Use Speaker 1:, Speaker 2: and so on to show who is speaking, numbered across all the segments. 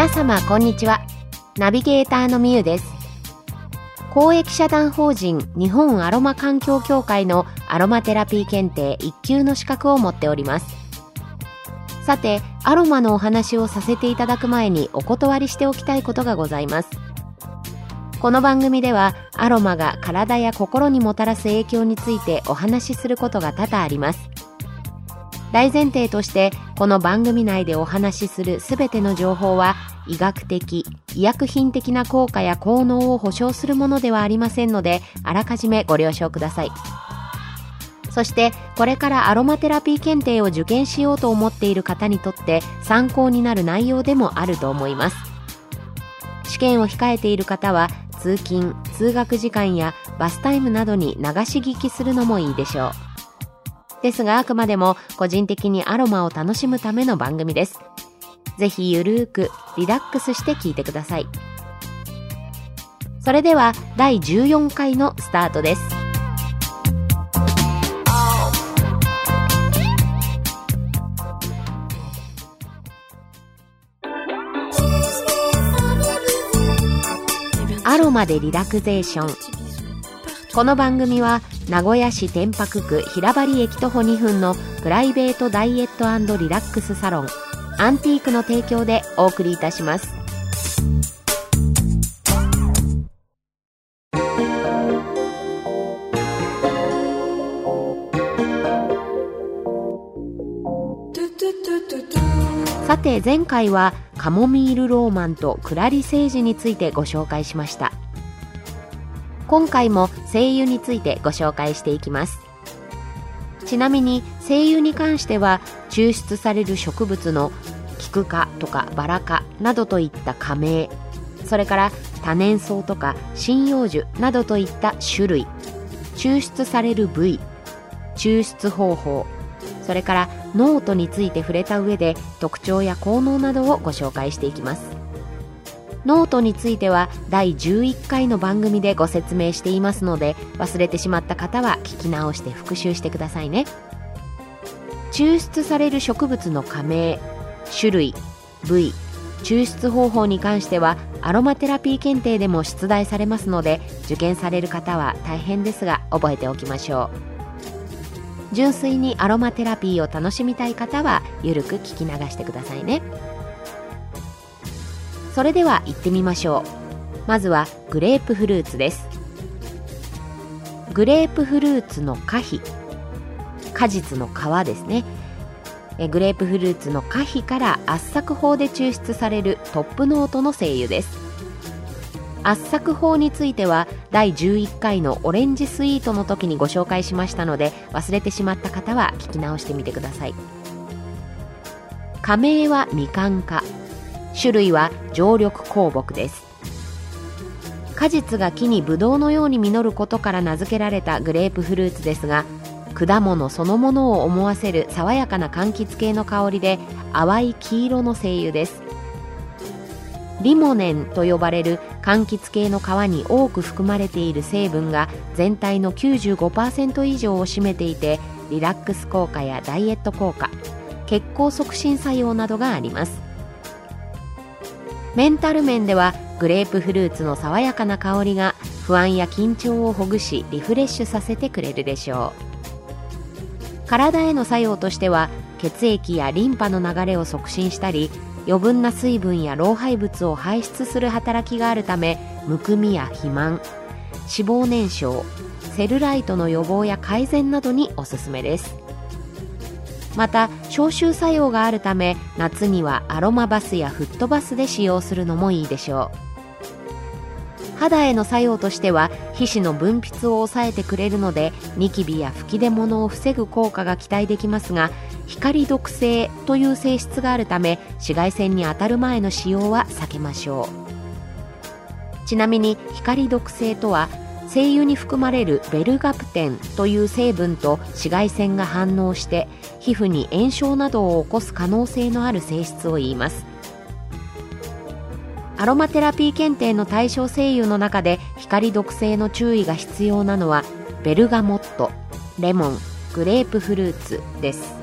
Speaker 1: 皆様こんにちは。ナビゲーターのみゆです。公益社団法人日本アロマ環境協会のアロマテラピー検定1級の資格を持っております。さてアロマのお話をさせていただく前にお断りしておきたいことがございます。この番組ではアロマが体や心にもたらす影響についてお話しすることが多々あります。大前提としてこの番組内でお話しするすべての情報は医学的医薬品的な効果や効能を保証するものではありませんのであらかじめご了承ください。そしてこれからアロマテラピー検定を受験しようと思っている方にとって参考になる内容でもあると思います。試験を控えている方は通勤通学時間やバスタイムなどに流し聞きするのもいいでしょう。ですがあくまでも個人的にアロマを楽しむための番組です。ぜひゆるーくリラックスして聞いてください。それでは第14回のスタートです。アロマでリラクゼーション。この番組は名古屋市天白区平張駅徒歩2分のプライベートダイエットリラックスサロン。アンティークの提供でお送りいたします。さて前回はカモミールローマンとクラリセージについてご紹介しました。今回も精油についてご紹介していきます。ちなみに精油に関しては抽出される植物のク科とかバラ科などといった加盟それから多年草とか針葉樹などといった種類抽出される部位抽出方法それからノートについて触れた上で特徴や効能などをご紹介していきます。ノートについては第11回の番組でご説明していますので忘れてしまった方は聞き直して復習してくださいね。抽出される植物の科名種類部位抽出方法に関してはアロマテラピー検定でも出題されますので受験される方は大変ですが覚えておきましょう。純粋にアロマテラピーを楽しみたい方はゆるく聞き流してくださいね。それでは行ってみましょう。まずはグレープフルーツです。グレープフルーツの果皮果実の皮ですね。グレープフルーツの果皮から圧搾法で抽出されるトップノートの精油です。圧搾法については第11回のオレンジスイートの時にご紹介しましたので忘れてしまった方は聞き直してみてください。加盟はみかん科種類は常緑香木です。果実が木にブドウのように実ることから名付けられたグレープフルーツですが果物そのものを思わせる爽やかな柑橘系の香りで淡い黄色の精油です。リモネンと呼ばれる柑橘系の皮に多く含まれている成分が全体の95%以上を占めていてリラックス効果やダイエット効果血行促進作用などがあります。メンタル面ではグレープフルーツの爽やかな香りが不安や緊張をほぐしリフレッシュさせてくれるでしょう。体への作用としては血液やリンパの流れを促進したり余分な水分や老廃物を排出する働きがあるためむくみや肥満脂肪燃焼セルライトの予防や改善などにおすすめです。また消臭作用があるため夏にはアロマバスやフットバスで使用するのもいいでしょう。肌への作用としては皮脂の分泌を抑えてくれるのでニキビや吹き出物を防ぐ効果が期待できますが光毒性という性質があるため紫外線に当たる前の使用は避けましょう。ちなみに光毒性とは精油に含まれるベルガプテンという成分と紫外線が反応して皮膚に炎症などを起こす可能性のある性質を言います。アロマテラピー検定の対象精油の中で光毒性の注意が必要なのはベルガモットレモングレープフルーツです。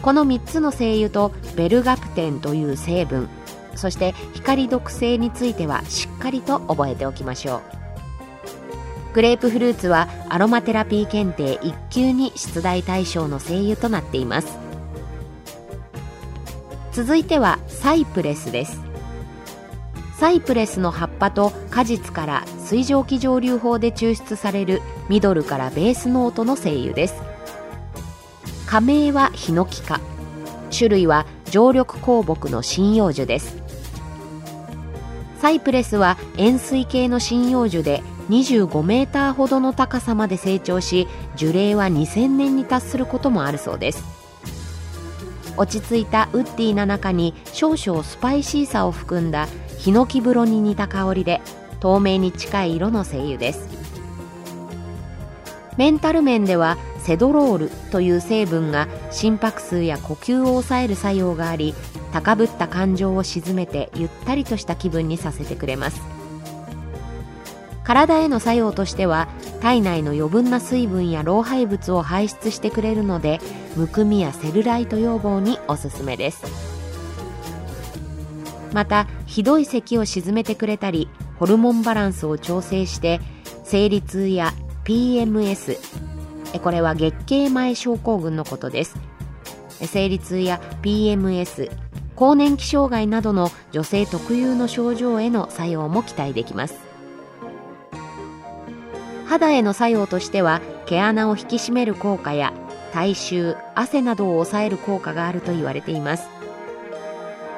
Speaker 1: この3つの精油とベルガプテンという成分そして光毒性についてはしっかりと覚えておきましょう。グレープフルーツはアロマテラピー検定1級に出題対象の精油となっています。続いてはサイプレスです。サイプレスの葉っぱと果実から水蒸気蒸留法で抽出されるミドルからベースノートの精油です。加盟はヒノキ科。種類は常緑香木の針葉樹です。サイプレスは円錐形の針葉樹で25メーターほどの高さまで成長し樹齢は2000年に達することもあるそうです。落ち着いたウッディな中に少々スパイシーさを含んだヒノキ風呂に似た香りで透明に近い色の精油です。メンタル面ではセドロールという成分が心拍数や呼吸を抑える作用があり高ぶった感情を鎮めてゆったりとした気分にさせてくれます。体への作用としては体内の余分な水分や老廃物を排出してくれるのでむくみやセルライト予防におすすめです。またひどい咳を鎮めてくれたりホルモンバランスを調整して生理痛や PMS これは月経前症候群のことです。生理痛や PMS 更年期障害などの女性特有の症状への作用も期待できます。肌への作用としては毛穴を引き締める効果や体臭汗などを抑える効果があると言われています。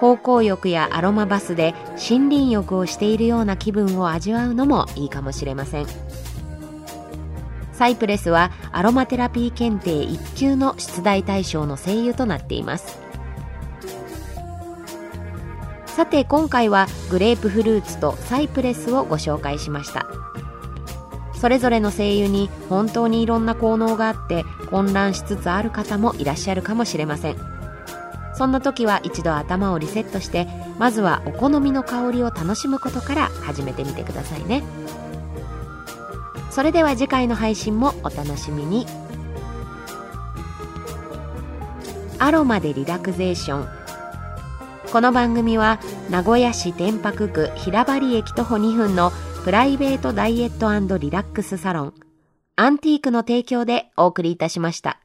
Speaker 1: 芳香浴やアロマバスで森林浴をしているような気分を味わうのもいいかもしれません。サイプレスはアロマテラピー検定1級の出題対象の精油となっています。さて今回はグレープフルーツとサイプレスをご紹介しました。それぞれの精油に本当にいろんな効能があって混乱しつつある方もいらっしゃるかもしれません。そんな時は一度頭をリセットしてまずはお好みの香りを楽しむことから始めてみてくださいね。それでは次回の配信もお楽しみに。アロマでリラクゼーション。この番組は名古屋市天白区平張駅徒歩2分のプライベートダイエットリラックスサロン。アンティークの提供でお送りいたしました。